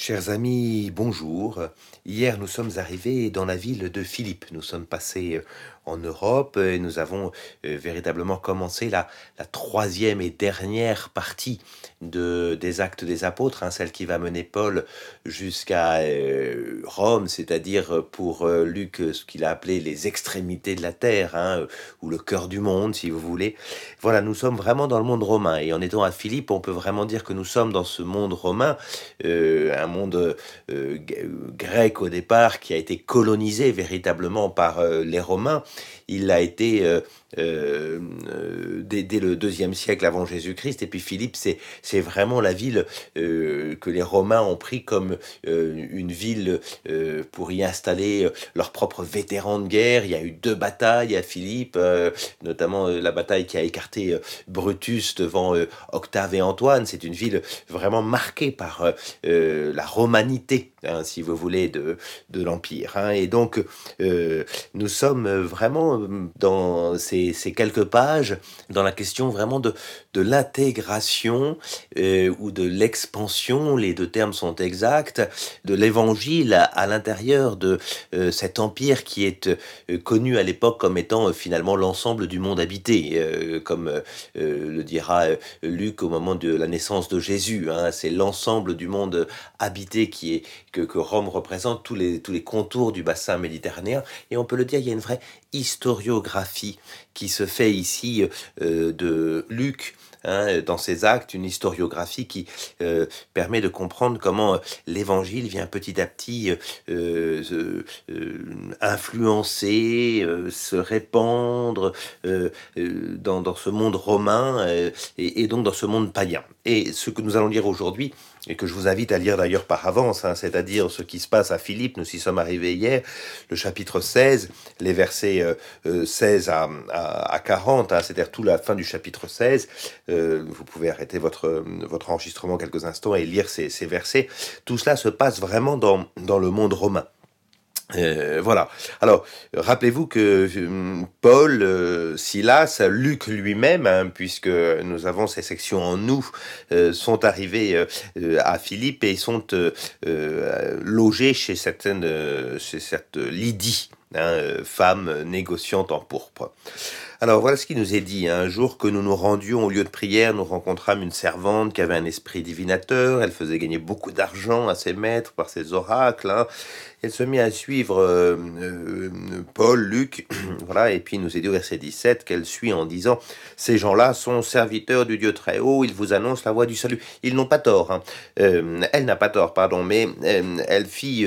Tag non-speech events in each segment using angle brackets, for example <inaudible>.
Chers amis, bonjour. Hier, nous sommes arrivés dans la ville de Philippe. Nous sommes passés euh, en Europe et nous avons euh, véritablement commencé la, troisième et dernière partie de, des actes des apôtres, hein, celle qui va mener Paul jusqu'à euh, Rome, c'est-à-dire pour Luc ce qu'il a appelé les extrémités de la terre, hein, ou le cœur du monde, si vous voulez. Voilà, nous sommes vraiment dans le monde romain et en étant à Philippe, on peut vraiment dire que nous sommes dans ce monde romain, monde grec au départ, qui a été colonisé véritablement par euh, les Romains. Il a été euh, euh, dès, le deuxième siècle avant Jésus-Christ. Et puis Philippe, c'est vraiment la ville que les Romains ont pris comme une ville pour y installer leurs propres vétérans de guerre. Il y a eu deux batailles à Philippe, notamment la bataille qui a écarté Brutus devant Octave et Antoine. C'est une ville vraiment marquée par la romanité, hein, si vous voulez, de, de l'Empire. Hein. Et donc, euh, nous sommes vraiment dans ces, quelques pages dans la question vraiment de, de l'intégration euh, ou de l'expansion, les deux termes sont exacts, de l'évangile à, l'intérieur de euh, cet empire qui est connu à l'époque comme étant finalement l'ensemble du monde habité, comme le dira Luc au moment de la naissance de Jésus. Hein. C'est l'ensemble du monde habité qui est que, que Rome représente tous les, tous les contours du bassin méditerranéen. Et on peut le dire, il y a une vraie historiographie qui se fait ici euh, de Luc hein, dans ses actes, une historiographie qui euh, permet de comprendre comment euh, l'évangile vient petit à petit influencer, se répandre dans, dans, ce monde romain et, donc dans ce monde païen. Et ce que nous allons lire aujourd'hui, et que je vous invite à lire d'ailleurs par avance, hein, c'est-à-dire ce qui se passe à Philippe, nous y sommes arrivés hier, le chapitre 16, les versets euh, 16 à, à, à 40, hein, c'est-à-dire toute la fin du chapitre 16. Euh, vous pouvez arrêter votre, votre enregistrement quelques instants et lire ces, ces versets. Tout cela se passe vraiment dans, dans le monde romain. Euh, voilà. Alors, rappelez-vous que euh, Paul, euh, Silas, Luc lui-même, hein, puisque nous avons ces sections en nous, sont arrivés à Philippe et sont logés chez certaines, chez Lydie, hein, femme négociante en pourpre. Alors voilà ce qui nous est dit. Un jour que nous nous rendions au lieu de prière, nous rencontrâmes une servante qui avait un esprit divinateur. Elle faisait gagner beaucoup d'argent à ses maîtres par ses oracles. Hein. Elle se mit à suivre euh, euh, Paul, Luc, <clears throat> voilà, et puis nous est dit au verset 17 qu'elle suit en disant Ces gens-là sont serviteurs du Dieu très haut, ils vous annoncent la voie du salut. Ils n'ont pas tort. Hein. Euh, elle n'a pas tort, pardon, mais euh, elle fit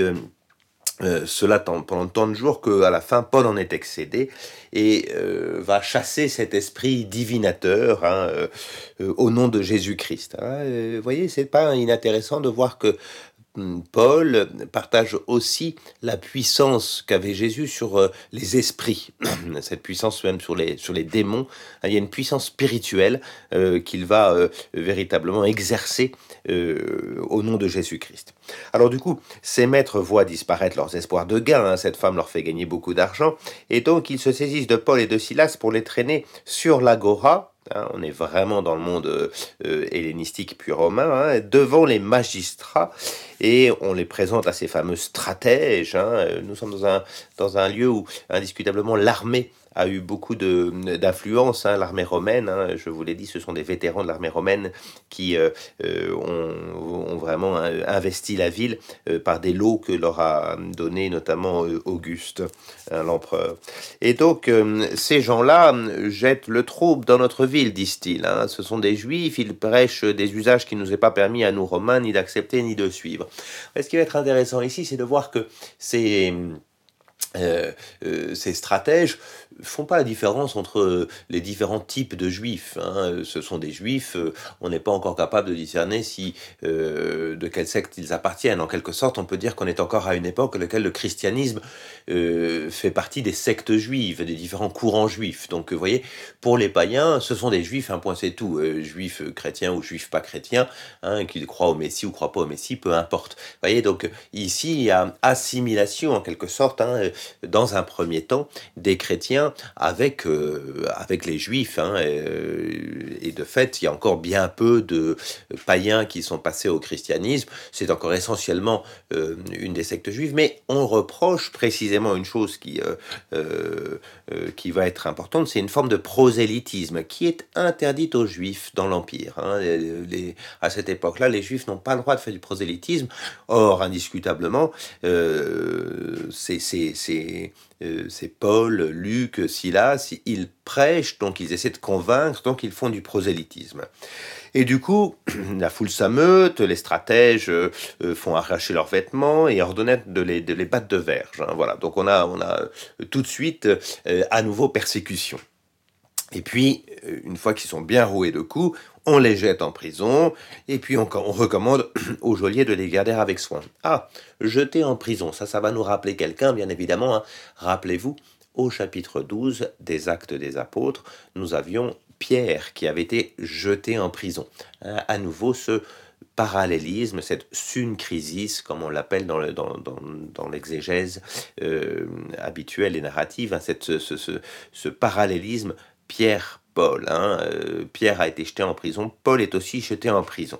euh, cela pendant tant de jours qu'à la fin, Paul en est excédé et euh, va chasser cet esprit divinateur hein, euh, au nom de Jésus-Christ. Hein. Vous voyez, c'est pas inintéressant de voir que Paul partage aussi la puissance qu'avait Jésus sur euh, les esprits, <clears throat> cette puissance même sur les, sur les démons. Il y a une puissance spirituelle euh, qu'il va euh, véritablement exercer au nom de Jésus-Christ. Alors du coup, ces maîtres voient disparaître leurs espoirs de gain, hein, cette femme leur fait gagner beaucoup d'argent, et donc ils se saisissent de Paul et de Silas pour les traîner sur l'agora, hein, on est vraiment dans le monde euh, hellénistique puis romain, hein, devant les magistrats, et on les présente à ces fameux stratèges. Hein. Nous sommes dans un, dans un lieu où indiscutablement l'armée a eu beaucoup d'influence, hein, l'armée romaine, hein, je vous l'ai dit, ce sont des vétérans de l'armée romaine qui euh, euh, ont, ont, vraiment euh, investi la ville euh, par des lots que leur a donné notamment Auguste, hein, l'empereur. Et donc, ces gens-là jettent le trouble dans notre ville, disent-ils. Hein. Ce sont des juifs, ils prêchent des usages qui ne nous est pas permis à nous romains ni d'accepter ni de suivre. Ce qui va être intéressant ici, c'est de voir que ces... Euh, euh, ces stratèges font pas la différence entre les différents types de juifs. Hein. Ce sont des juifs, euh, on n'est pas encore capable de discerner si euh, de quelle secte ils appartiennent. En quelque sorte, on peut dire qu'on est encore à une époque à laquelle le christianisme euh, fait partie des sectes juives, des différents courants juifs. Donc, vous voyez, pour les païens, ce sont des juifs, un point c'est tout, juifs chrétiens ou juifs pas chrétiens, hein, qu'ils croient au Messie ou croient pas au Messie, peu importe. Vous voyez, donc ici, il y a assimilation en quelque sorte. Hein, dans un premier temps, des chrétiens avec, avec les juifs. Hein, et, de fait, il y a encore bien peu de païens qui sont passés au christianisme. C'est encore essentiellement une des sectes juives, mais on reproche précisément une chose qui, qui va être importante, c'est une forme de prosélytisme qui est interdite aux juifs dans l'Empire. Hein. à cette époque-là, les juifs n'ont pas le droit de faire du prosélytisme. Or, indiscutablement, euh, c'est euh, Paul, Luc, Silas, ils prêchent, donc ils essaient de convaincre, donc ils font du prosélytisme. Et du coup, <clears throat> la foule s'ameute, les stratèges euh, font arracher leurs vêtements et ordonnent de les, de les battre de verge. Hein. voilà, donc on a, on a tout de suite à nouveau persécution. Et puis, une fois qu'ils sont bien roués de coups, on les jette en prison, et puis on, recommande <clears throat> aux geôliers de les garder avec soin. Ah, jeter en prison, ça, ça va nous rappeler quelqu'un, bien évidemment. Hein. Rappelez-vous, au chapitre 12 des Actes des Apôtres, nous avions Pierre qui avait été jeté en prison. Hein, à nouveau, ce parallélisme, cette syncrisis, comme on l'appelle dans, l'exégèse euh, habituelle et narrative, hein, cette, ce parallélisme Pierre Paul. Hein, euh, Pierre a été jeté en prison, Paul est aussi jeté en prison.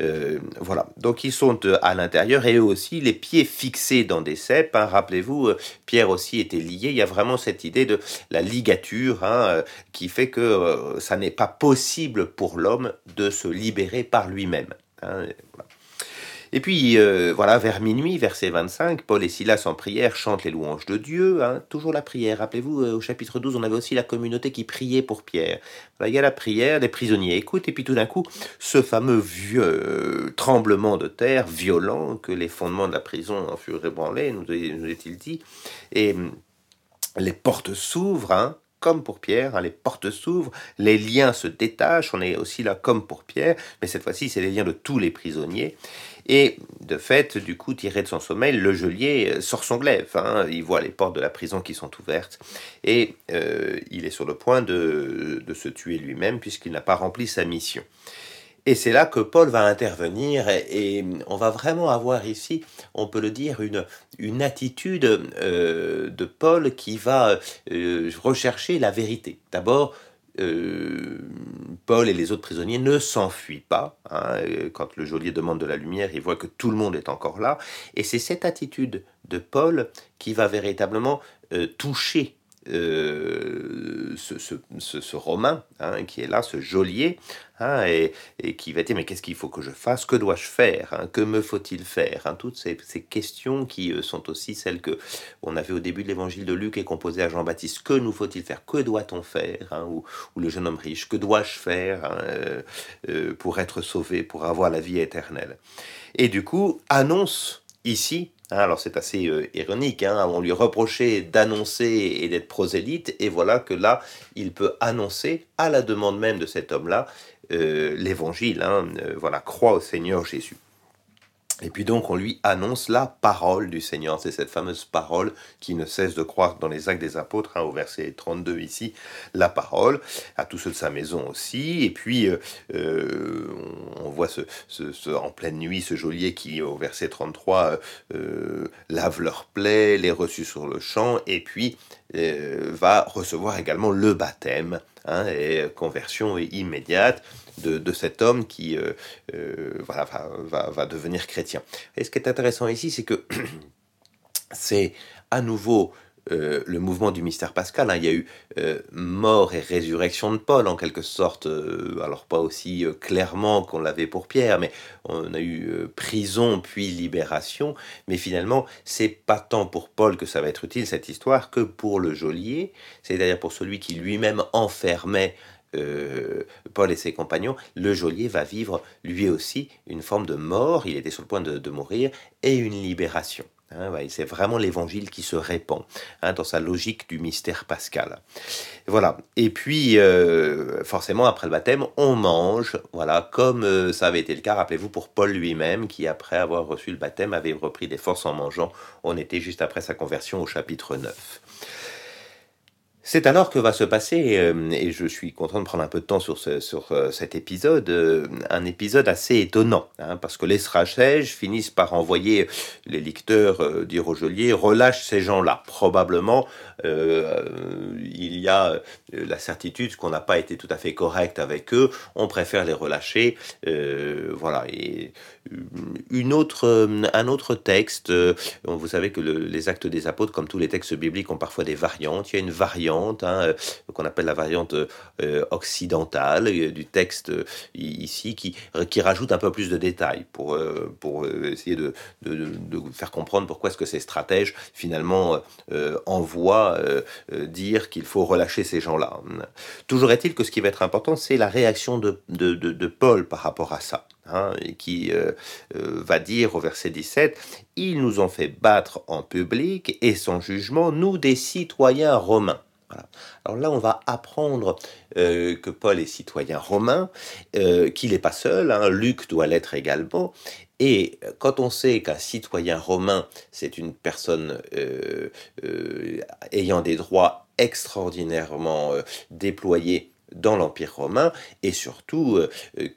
Euh, voilà, donc ils sont euh, à l'intérieur et eux aussi les pieds fixés dans des cèpes. Hein. Rappelez-vous, Pierre aussi était lié. Il y a vraiment cette idée de la ligature hein, qui fait que ça n'est pas possible pour l'homme de se libérer par lui-même. Et puis, euh, voilà, vers minuit, verset 25, Paul et Silas en prière chantent les louanges de Dieu. Hein, toujours la prière. Rappelez-vous, euh, au chapitre 12, on avait aussi la communauté qui priait pour Pierre. il y a la prière, les prisonniers écoutent, et puis tout d'un coup, ce fameux vieux euh, tremblement de terre violent que les fondements de la prison en furent ébranlés, nous, est-il dit. Et hum, les portes s'ouvrent, hein, comme pour Pierre, hein, les portes s'ouvrent, les liens se détachent, on est aussi là comme pour Pierre, mais cette fois-ci c'est les liens de tous les prisonniers. Et de fait, du coup, tiré de son sommeil, le geôlier euh, sort son glaive. Hein. il voit les portes de la prison qui sont ouvertes et euh, il est sur le point de, se tuer lui-même puisqu'il n'a pas rempli sa mission. Et c'est là que Paul va intervenir et, on va vraiment avoir ici, on peut le dire, une, une attitude euh, de Paul qui va rechercher la vérité. D'abord, euh, Paul et les autres prisonniers ne s'enfuient pas. Hein, euh, quand le geôlier demande de la lumière, il voit que tout le monde est encore là. Et c'est cette attitude de Paul qui va véritablement euh, toucher euh, ce, ce, Romain hein, qui est là, ce geôlier, hein, et, qui va dire mais qu'est-ce qu'il faut que je fasse, que dois-je faire, hein, que me faut-il faire, toutes ces, questions qui euh, sont aussi celles que on avait au début de l'évangile de Luc et qu'on posait à Jean-Baptiste, que nous faut-il faire, que doit-on faire, ou, le jeune homme riche, que dois-je faire euh, pour être sauvé, pour avoir la vie éternelle? Et du coup, annonce ici alors c'est assez euh, ironique, hein, on lui reprochait d'annoncer et d'être prosélyte, et voilà que là, il peut annoncer, à la demande même de cet homme-là, euh, l'évangile, hein, euh, voilà, croit au Seigneur Jésus. Et puis donc on lui annonce la parole du Seigneur. C'est cette fameuse parole qui ne cesse de croire dans les actes des apôtres, hein, au verset 32 ici, la parole, à tous ceux de sa maison aussi. Et puis euh, euh, on voit ce, en pleine nuit ce geôlier qui, au verset 33, euh, lave leurs plaies, les reçut sur le champ, et puis va recevoir également le baptême, hein, et conversion immédiate de, cet homme qui euh, euh, va, devenir chrétien. Et ce qui est intéressant ici, c'est que <clears throat> c'est à nouveau euh, le mouvement du mystère pascal. Hein. Il y a eu mort et résurrection de Paul, en quelque sorte, alors pas aussi clairement qu'on l'avait pour Pierre, mais on a eu prison puis libération. Mais finalement, c'est pas tant pour Paul que ça va être utile cette histoire que pour le geôlier, c'est-à-dire pour celui qui lui-même enfermait euh, Paul et ses compagnons, le geôlier va vivre lui aussi une forme de mort, il était sur le point de, mourir, et une libération. Hein, c'est vraiment l'évangile qui se répand hein, dans sa logique du mystère pascal. Voilà. Et puis, euh, forcément, après le baptême, on mange, voilà, comme euh, ça avait été le cas, rappelez-vous, pour Paul lui-même, qui après avoir reçu le baptême avait repris des forces en mangeant. On était juste après sa conversion au chapitre 9. C'est alors que va se passer, euh, et je suis content de prendre un peu de temps sur, sur euh, cet épisode, euh, un épisode assez étonnant, hein, parce que les stratèges finissent par envoyer les lecteurs dire au geôlier, relâche ces gens-là. Probablement, il y a la certitude qu'on n'a pas été tout à fait correct avec eux, on préfère les relâcher. voilà, une autre, un autre texte, vous savez que les actes des apôtres, comme tous les textes bibliques, ont parfois des variantes. Il y a une variante Hein, euh, qu'on appelle la variante euh, occidentale euh, du texte ici, qui, qui rajoute un peu plus de détails pour, pour essayer de, de, faire comprendre pourquoi est-ce que ces stratèges finalement envoient dire qu'il faut relâcher ces gens-là. Toujours est-il que ce qui va être important, c'est la réaction de, de, Paul par rapport à ça. Hein, qui va dire au verset 17, Ils nous ont fait battre en public et sans jugement, nous des citoyens romains. Alors là, on va apprendre euh, que Paul est citoyen romain, euh, qu'il n'est pas seul, hein, Luc doit l'être également. Et quand on sait qu'un citoyen romain, c'est une personne euh, ayant des droits extraordinairement déployés dans l'Empire romain, et surtout euh,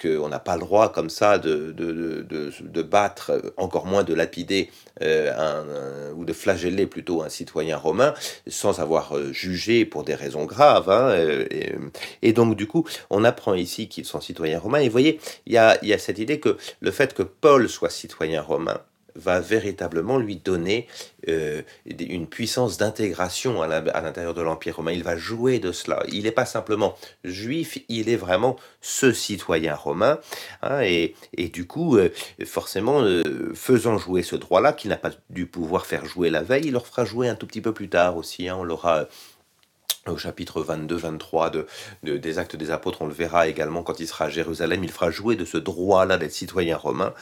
qu'on n'a pas le droit comme ça de, de, de, battre, encore moins de lapider euh, ou de flageller plutôt un citoyen romain sans avoir euh, jugé pour des raisons graves. Hein, et, et, donc du coup, on apprend ici qu'ils sont citoyens romains, et vous voyez, il y a, y a cette idée que le fait que Paul soit citoyen romain, va véritablement lui donner euh, une puissance d'intégration à l'intérieur de l'Empire romain. Il va jouer de cela. Il n'est pas simplement juif, il est vraiment ce citoyen romain. Hein, et, du coup, euh, forcément, euh, faisant jouer ce droit-là, qu'il n'a pas dû pouvoir faire jouer la veille, il leur fera jouer un tout petit peu plus tard aussi. Hein. on l'aura au chapitre 22-23 de, des Actes des Apôtres, on le verra également quand il sera à Jérusalem, il fera jouer de ce droit-là d'être citoyen romain.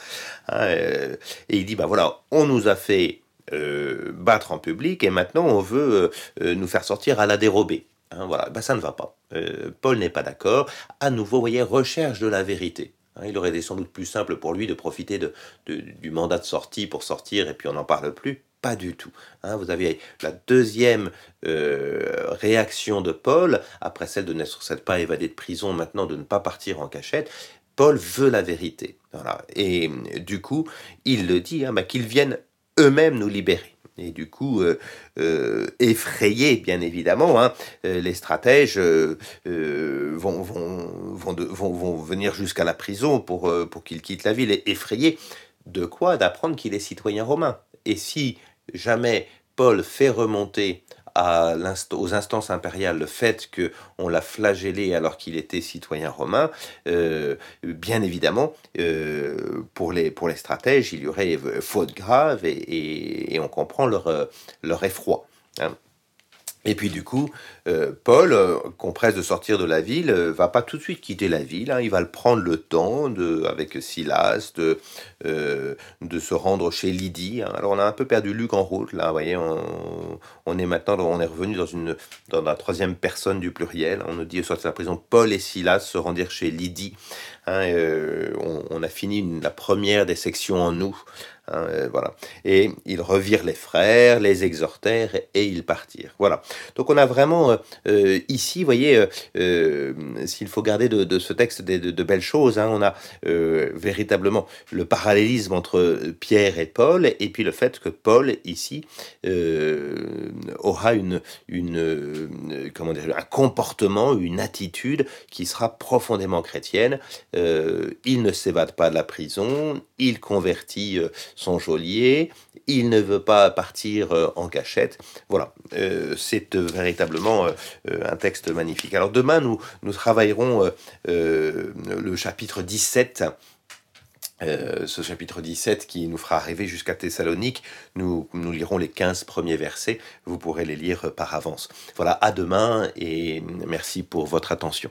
Hein, euh, et il dit, ben voilà, on nous a fait euh, battre en public et maintenant on veut euh, nous faire sortir à la dérobée. Hein, voilà, ben ça ne va pas. Paul n'est pas d'accord. À nouveau, vous voyez, recherche de la vérité. Hein, il aurait été sans doute plus simple pour lui de profiter de, du mandat de sortie pour sortir et puis on n'en parle plus. Pas du tout. Hein. vous avez la deuxième euh, réaction de Paul, après celle de n'être pas évadé de prison, maintenant de ne pas partir en cachette. Paul veut la vérité. Et du coup, il le dit, hein, bah, qu'ils viennent eux-mêmes nous libérer. Et du coup, euh, euh, effrayés, bien évidemment, hein, les stratèges vont, vont, venir jusqu'à la prison pour, pour qu'il quitte la ville. Et effrayés de quoi? D'apprendre qu'il est citoyen romain. Et si jamais Paul fait remonter aux instances impériales le fait qu'on l'a flagellé alors qu'il était citoyen romain, euh, bien évidemment, euh, pour, les, pour les stratèges, il y aurait faute grave et, on comprend leur, leur effroi. Hein. Et puis du coup, euh, Paul, euh, qu'on presse de sortir de la ville, euh, va pas tout de suite quitter la ville. Hein. il va le prendre le temps, de, avec Silas, de, de se rendre chez Lydie. Hein. Alors on a un peu perdu Luc en route, là, vous voyez, on, est maintenant, on est revenu dans, une, dans la troisième personne du pluriel. On nous dit, sortir de la prison, Paul et Silas se rendirent chez Lydie. Hein, on, a fini la première des sections en nous. Hein, euh, voilà. Et ils revirent les frères, les exhortèrent et ils partirent. Voilà. Donc on a vraiment euh, euh, ici, vous voyez, s'il faut garder de, ce texte de, belles choses, hein, on a véritablement le parallélisme entre Pierre et Paul, et puis le fait que Paul ici aura une, une comment dire, un comportement, une attitude qui sera profondément chrétienne. Il ne s'évade pas de la prison, il convertit son geôlier, il ne veut pas partir euh, en cachette. Voilà, euh, c'est euh, véritablement un texte magnifique. Alors demain, nous, travaillerons le chapitre 17. ce chapitre 17 qui nous fera arriver jusqu'à Thessalonique, nous lirons les 15 premiers versets, vous pourrez les lire par avance. Voilà, à demain et merci pour votre attention.